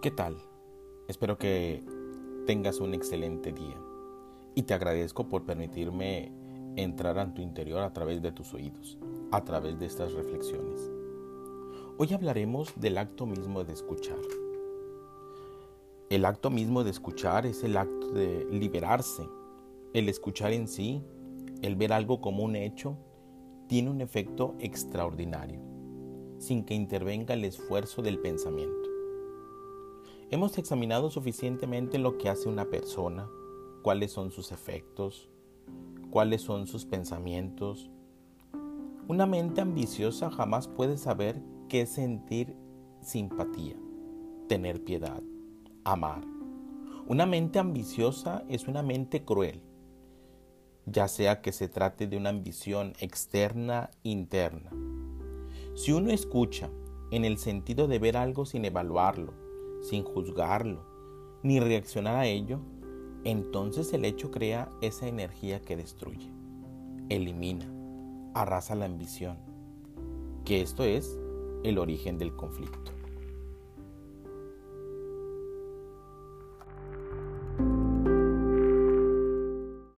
¿Qué tal? Espero que tengas un excelente día y te agradezco por permitirme entrar a tu interior a través de tus oídos, a través de estas reflexiones. Hoy hablaremos del acto mismo de escuchar. El acto mismo de escuchar es el acto de liberarse. El escuchar en sí, el ver algo como un hecho, tiene un efecto extraordinario, sin que intervenga el esfuerzo del pensamiento. Hemos examinado suficientemente lo que hace una persona, cuáles son sus efectos, cuáles son sus pensamientos. Una mente ambiciosa jamás puede saber qué sentir simpatía, tener piedad, amar. Una mente ambiciosa es una mente cruel, ya sea que se trate de una ambición externa, interna. Si uno escucha en el sentido de ver algo sin evaluarlo, sin juzgarlo, ni reaccionar a ello, entonces el hecho crea esa energía que destruye, elimina, arrasa la ambición, que esto es el origen del conflicto.